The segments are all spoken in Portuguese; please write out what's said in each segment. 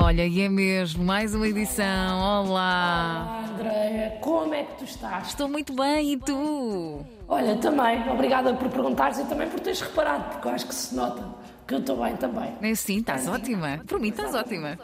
Olha, e é mesmo, mais uma edição. Olá! Olá, Andréia, como é que tu estás? Estou muito bem, e tu? Olha, também, obrigada por perguntares e também por teres reparado, porque eu acho que se nota que eu estou bem também. É sim, estás ótima. Por mim, estás ótima.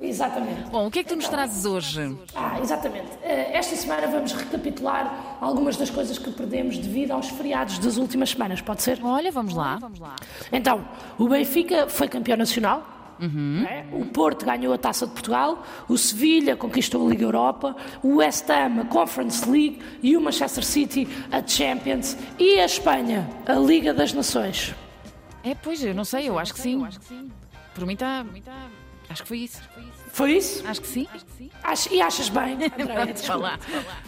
Exatamente. Bom, o que é que tu nos trazes hoje? Ah, exatamente. Eh, Esta semana vamos recapitular algumas das coisas que perdemos devido aos feriados das últimas semanas, pode ser? Olha, vamos lá. Então, o Benfica foi campeão nacional. Né? O Porto ganhou a Taça de Portugal, o Sevilha conquistou a Liga Europa, o West Ham a Conference League e o Manchester City a Champions e a Espanha a Liga das Nações. É, pois, eu não sei, eu acho que sim. Por mim está. Acho que foi isso. Foi isso? Acho que sim. Ach- e achas bem? Andréia, lá.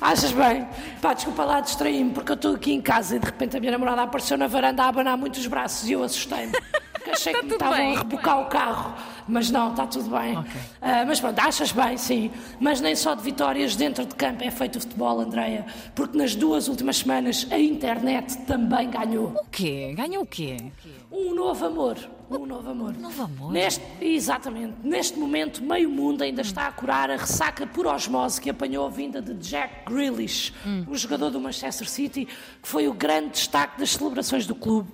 Achas bem? Pá, desculpa lá, distraí-me, porque eu estou aqui em casa e de repente a minha namorada apareceu na varanda a abanar muitos braços e eu assustei-me. Porque achei que me estavam a rebocar o carro. Mas não, está tudo bem. Ah, mas pronto, achas bem, sim. Mas nem só de vitórias dentro de campo é feito o futebol, Andreia. Porque nas duas últimas semanas a internet também ganhou. O quê? Ganhou o quê? Um novo amor. Um novo amor. Novo amor? Neste, exatamente. Neste momento, meio mundo ainda está a curar a ressaca por osmose que apanhou a vinda de Jack Grealish, um jogador do Manchester City, que foi o grande destaque das celebrações do clube.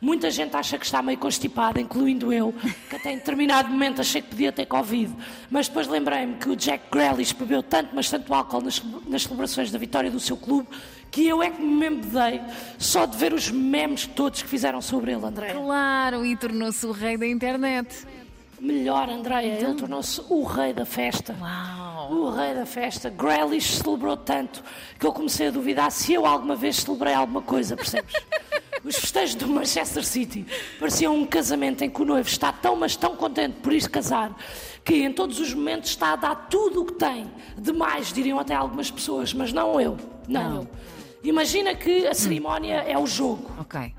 Muita gente acha que está meio constipada, incluindo eu, que até em determinado momento achei que podia ter Covid. Mas depois lembrei-me que o Jack Grealish bebeu tanto, mas tanto álcool nas, nas celebrações da vitória do seu clube, que eu é que me embedei só de ver os memes todos que fizeram sobre ele, André. Claro, e tornou-se o rei da internet. Melhor, Andreia, ele tornou-se o rei da festa. Uau! O rei da festa. Grealish celebrou tanto que eu comecei a duvidar se eu alguma vez celebrei alguma coisa, percebes? Os festejos do Manchester City pareciam um casamento em que o noivo está tão, mas tão contente por ir casar que em todos os momentos está a dar tudo o que tem. Demais, diriam até algumas pessoas, mas não eu. Não, Não. eu. Imagina que a cerimónia é o jogo. Ok.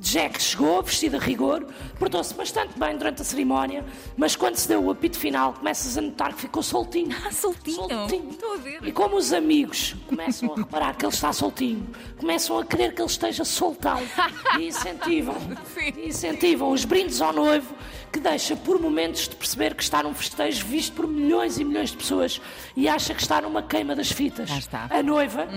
Jack chegou, vestido a rigor, portou-se bastante bem durante a cerimónia, mas quando se deu o apito final, começas a notar que ficou soltinho. Ah, soltinho. Soltinho. Estou a ver. E como os amigos começam a reparar que ele está soltinho, começam a querer que ele esteja soltão e incentivam, Sim. incentivam os brindes ao noivo, que deixa por momentos de perceber que está num festejo visto por milhões e milhões de pessoas e acha que está numa queima das fitas. Lá está. A noiva,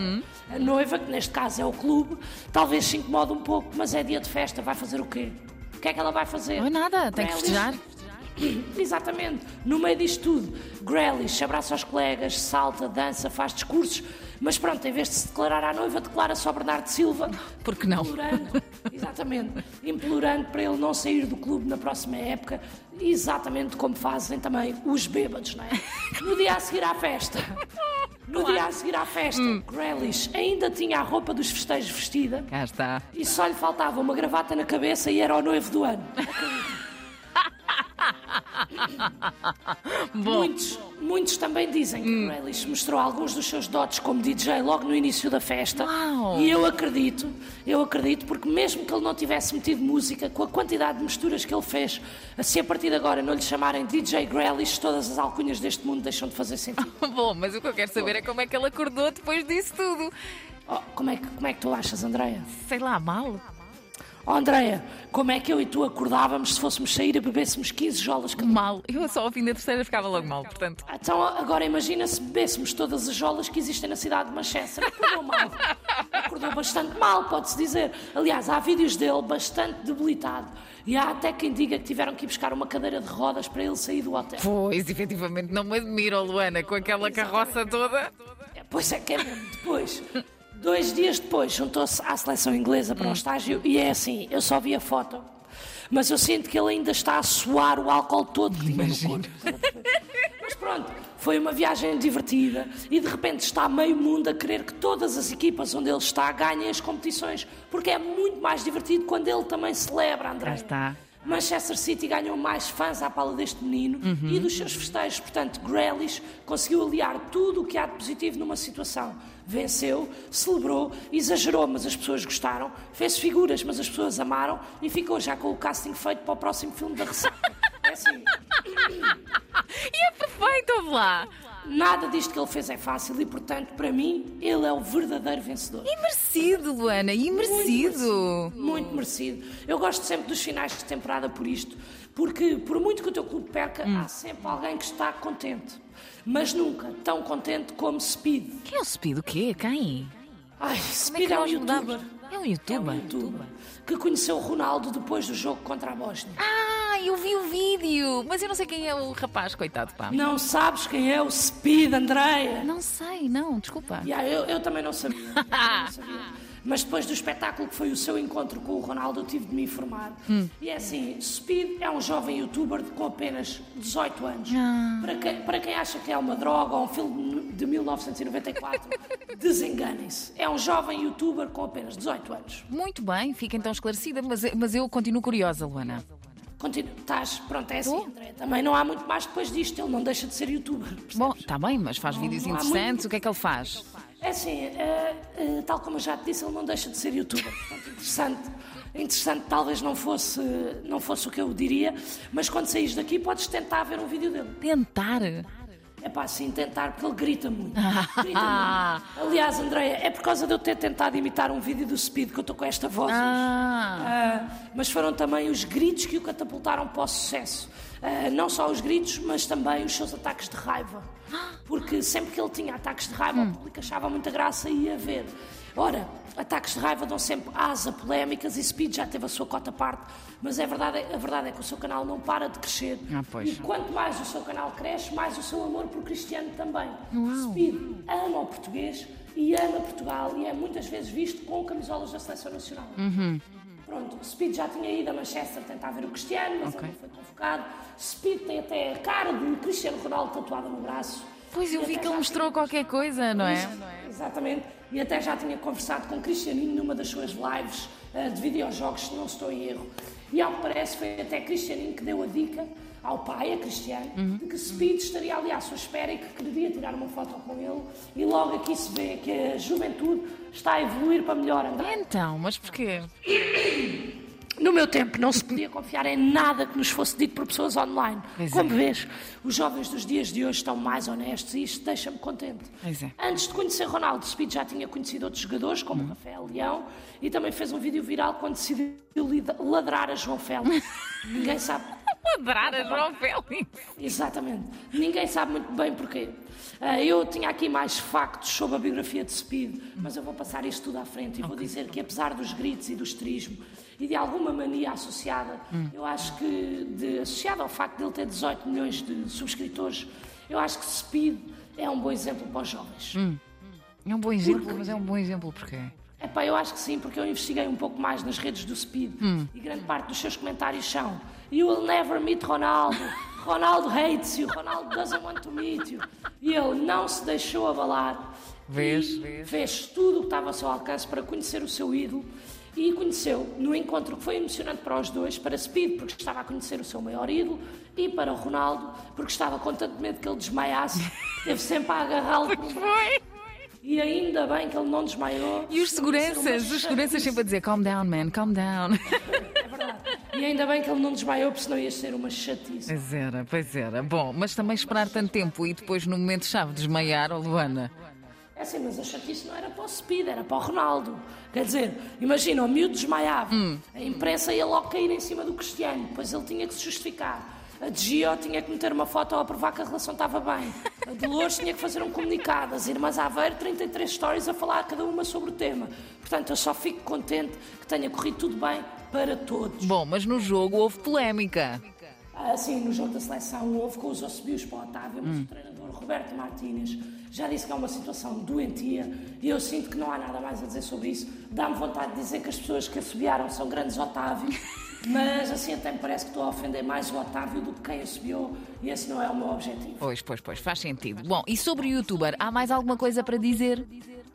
a noiva, que neste caso é o clube, talvez se incomode um pouco, mas é dia de festa, vai fazer o quê? O que é que ela vai fazer? Não é nada, tem que festejar. Exatamente. No meio disto tudo, Grealish abraça os colegas, salta, dança, faz discursos, mas pronto, em vez de se declarar à noiva, declara só Bernardo Silva, Por que não? implorando, exatamente, implorando para ele não sair do clube na próxima época, exatamente como fazem também os bêbados, não é? No dia a seguir à festa. No dia a seguir à festa, Grealish ainda tinha a roupa dos festejos vestida Cá está. e só lhe faltava uma gravata na cabeça e era o noivo do ano. Muitos, muitos também dizem que Grealish mostrou alguns dos seus dotes como DJ logo no início da festa. Uau! E eu acredito, eu acredito, porque mesmo que ele não tivesse metido música, com a quantidade de misturas que ele fez, se a partir de agora não lhe chamarem DJ Grealish, todas as alcunhas deste mundo deixam de fazer sentido. Bom, mas o que eu quero saber é como é que ele acordou depois disso tudo. Oh, como, é que, como é que tu achas, Andreia? Sei lá, mal. Oh, Andreia, como é que eu e tu acordávamos se fôssemos sair e bebêssemos 15 jolas cada Mal. Eu só ao fim da terceira ficava logo mal, portanto. Então agora imagina se bebêssemos todas as jolas que existem na cidade de Manchester. Acordou mal. Acordou bastante mal, pode-se dizer. Aliás, há vídeos dele bastante debilitado. E há até quem diga que tiveram que ir buscar uma cadeira de rodas para ele sair do hotel. Pois, efetivamente, não me admiro, Luana, com aquela carroça toda. É, Pois é que é mesmo. Depois, dois dias depois, juntou-se à seleção inglesa para um estágio e é assim, eu só vi a foto. Mas eu sinto que ele ainda está a suar o álcool todo que tinha no corpo. Mas pronto, foi uma viagem divertida e de repente está meio mundo a querer que todas as equipas onde ele está ganhem as competições, porque é muito mais divertido quando ele também celebra, André. Cá está. Manchester City ganhou mais fãs à pala deste menino e dos seus festejos. Portanto, Grealish conseguiu aliar tudo o que há de positivo numa situação. Venceu, celebrou, exagerou, mas as pessoas gostaram, fez figuras, mas as pessoas amaram e ficou já com o casting feito para o próximo filme da Ressaca. É assim. E é perfeito, lá. Nada disto que ele fez é fácil e, portanto, para mim, ele é o verdadeiro vencedor. E merecido, Luana, e merecido. Muito merecido. Eu gosto sempre dos finais de temporada por isto, porque por muito que o teu clube perca, há sempre alguém que está contente. Mas nunca tão contente como Speed. Quem é o Speed? O quê? Quem? Ai, Como é Speed que é um youtuber. É um É um youtuber? youtuber que conheceu o Ronaldo depois do jogo contra a Bósnia. Ah, eu vi o vídeo, mas eu não sei quem é o rapaz, coitado, pá. Não sabes quem é o Speed, Andreia? Não sei, não, desculpa. Yeah, eu, eu também não sabia. Eu também não sabia. Mas depois do espetáculo que foi o seu encontro com o Ronaldo, eu tive de me informar. E é assim: Speed é um jovem youtuber com apenas 18 anos. Para, quem, para quem acha que é uma droga ou um filme de 1994, desenganem-se. É um jovem youtuber com apenas 18 anos. Muito bem, fica então esclarecida, mas, mas eu continuo curiosa, Luana. Continua, estás, pronto, é assim, Tô. André. Também não há muito mais depois disto, ele não deixa de ser youtuber. percebes? Bom, está bem, mas faz vídeos não interessantes, muito- o que é que ele faz? É assim, eh, eh, tal como eu já te disse, ele não deixa de ser youtuber. Portanto, interessante, interessante talvez não fosse, não fosse o que eu diria, mas quando saís daqui podes tentar ver um vídeo dele. Tentar? É pá, sim, tentar, porque ele grita muito. Grita muito. Aliás, Andréia, é por causa de eu ter tentado imitar um vídeo do Speed que eu estou com esta voz. Ah, Ah, mas foram também os gritos que o catapultaram para o sucesso. Ah, não só os gritos, mas também os seus ataques de raiva. Porque sempre que ele tinha ataques de raiva, o público achava muita graça e ia ver. Ora, ataques de raiva dão sempre asa polémicas e Speed já teve a sua cota parte, mas é verdade, a verdade é que o seu canal não para de crescer. Ah, pois. E quanto mais o seu canal cresce, mais o seu amor por Cristiano também. Speed ama o português e ama Portugal e é muitas vezes visto com camisolas da Seleção Nacional. Pronto, Speed já tinha ido a Manchester tentar ver o Cristiano, mas ele não foi convocado. Speed tem até a cara de Cristiano Ronaldo tatuada no braço. pois eu vi que ele mostrou qualquer coisa, não é? Exatamente. E até já tinha conversado com o Cristianinho numa das suas lives eh, de videojogos, se não estou em erro. E ao que parece foi até Cristianinho que deu a dica ao pai, a Cristiano, Uhum. de que Speed estaria ali à sua espera e que queria tirar uma foto com ele. E logo aqui se vê que a juventude está a evoluir para melhor, André. Então, mas porquê? No meu tempo não se podia confiar em nada que nos fosse dito por pessoas online. Pois Como é. vês, os jovens dos dias de hoje estão mais honestos e isto deixa-me contente. Pois é. Antes de conhecer Ronaldo, Speed já tinha conhecido outros jogadores, Hum. como Rafael Leão, e também fez um vídeo viral quando decidiu ladrar a João Félix. Ninguém sabe Ladrar a João Félix. Exatamente. Ninguém sabe muito bem porquê. Ah, eu tinha aqui mais factos sobre a biografia de Speed, mas eu vou passar isto tudo à frente e vou dizer que, apesar dos gritos e do esterismo e de alguma mania associada, eu acho que, de, associada ao facto de ele ter 18 milhões de subscritores, eu acho que Speed é um bom exemplo para os jovens. É um bom exemplo, mas é um bom exemplo porquê? Epá, eu acho que sim, porque eu investiguei um pouco mais nas redes do Speed e grande parte dos seus comentários são You will never meet Ronaldo, Ronaldo hates you, Ronaldo doesn't want to meet you. E ele não se deixou abalar. Vês? E fez tudo o que estava ao seu alcance para conhecer o seu ídolo e conheceu no encontro que foi emocionante para os dois, para Speed, porque estava a conhecer o seu maior ídolo, e para o Ronaldo, porque estava com tanto medo que ele desmaiasse, teve sempre a agarrá-lo por Foi! E ainda bem que ele não desmaiou. E os seguranças, os seguranças sempre a dizer calm down, man, calm down. É verdade. E ainda bem que ele não desmaiou, porque senão ia ser uma chatice. Pois era, pois era. Bom, mas também esperar tanto tempo e depois no momento-chave desmaiar, oh Luana. É assim, mas a chatice não era para o Speed, era para o Ronaldo. Quer dizer, imagina, o miúdo desmaiava, a imprensa ia logo cair em cima do Cristiano, depois ele tinha que se justificar. A Gio tinha que meter uma foto a provar que a relação estava bem. A Dolores tinha que fazer um comunicado. As irmãs Aveiro, 33 stories a falar cada uma sobre o tema. Portanto, eu só fico contente que tenha corrido tudo bem para todos. Bom, mas no jogo houve polémica. Assim, no jogo da seleção houve com os assobios para o Otávio, mas o treinador Roberto Martínez já disse que é uma situação doentia e eu sinto que não há nada mais a dizer sobre isso. Dá-me vontade de dizer que as pessoas que assobiaram são grandes Otávios, mas assim até me parece que estou a ofender mais o Otávio do que quem assobiou e esse não é o meu objetivo. Pois, pois, pois, faz sentido. Bom, e sobre o youtuber, há mais alguma coisa para dizer?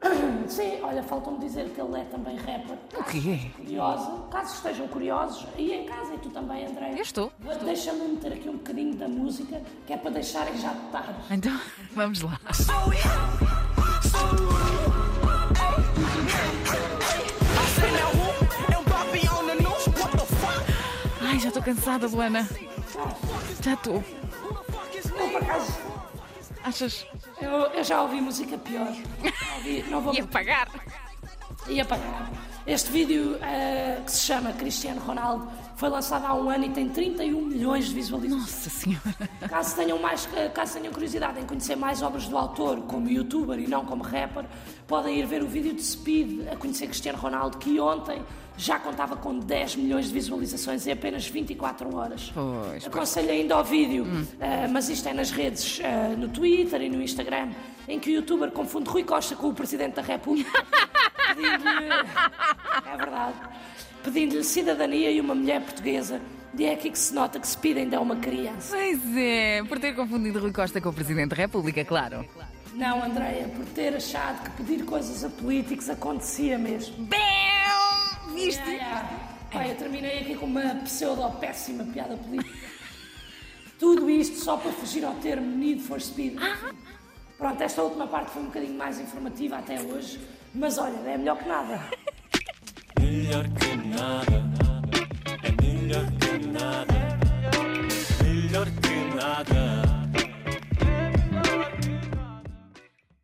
Sim, olha, falta-me dizer que ele é também rapper. O quê? Curiosa, caso estejam curiosos, aí em casa e tu também, André. Eu estou. Deixa-me meter aqui um bocadinho da música, que é para deixarem já de tarde. Então, vamos lá. Ai, já estou cansada, Luana. Já estou. Eu, por acaso, Achas? Eu, eu já ouvi música pior. Já ouvi- não vou Ia pagar. Ia. Este vídeo eh, que se chama Cristiano Ronaldo foi lançado há um ano e tem 31 milhões de visualizações. Nossa Senhora. Caso tenham, mais, eh, caso tenham curiosidade em conhecer mais obras do autor como youtuber e não como rapper, podem ir ver o vídeo de Speed a conhecer Cristiano Ronaldo, que ontem já contava com 10 milhões de visualizações em apenas 24 horas. Pois, pois. Aconselho ainda ao vídeo, eh, mas isto é nas redes, eh, no Twitter e no Instagram, em que o youtuber confunde Rui Costa com o Presidente da República, pedindo-lhe, é verdade, pedindo-lhe cidadania e uma mulher portuguesa. E é aqui que se nota que Speed ainda é uma criança. Pois é, por ter confundido Rui Costa com o Presidente da República, claro. Não, Andreia, por ter achado que pedir coisas a políticos acontecia mesmo. Bam! Viste? Pai, eu terminei aqui com uma pseudo-péssima piada política. Tudo isto só para fugir ao termo Need for Speed. Pronto, esta última parte foi um bocadinho mais informativa até hoje, mas olha, é melhor que nada. melhor que nada.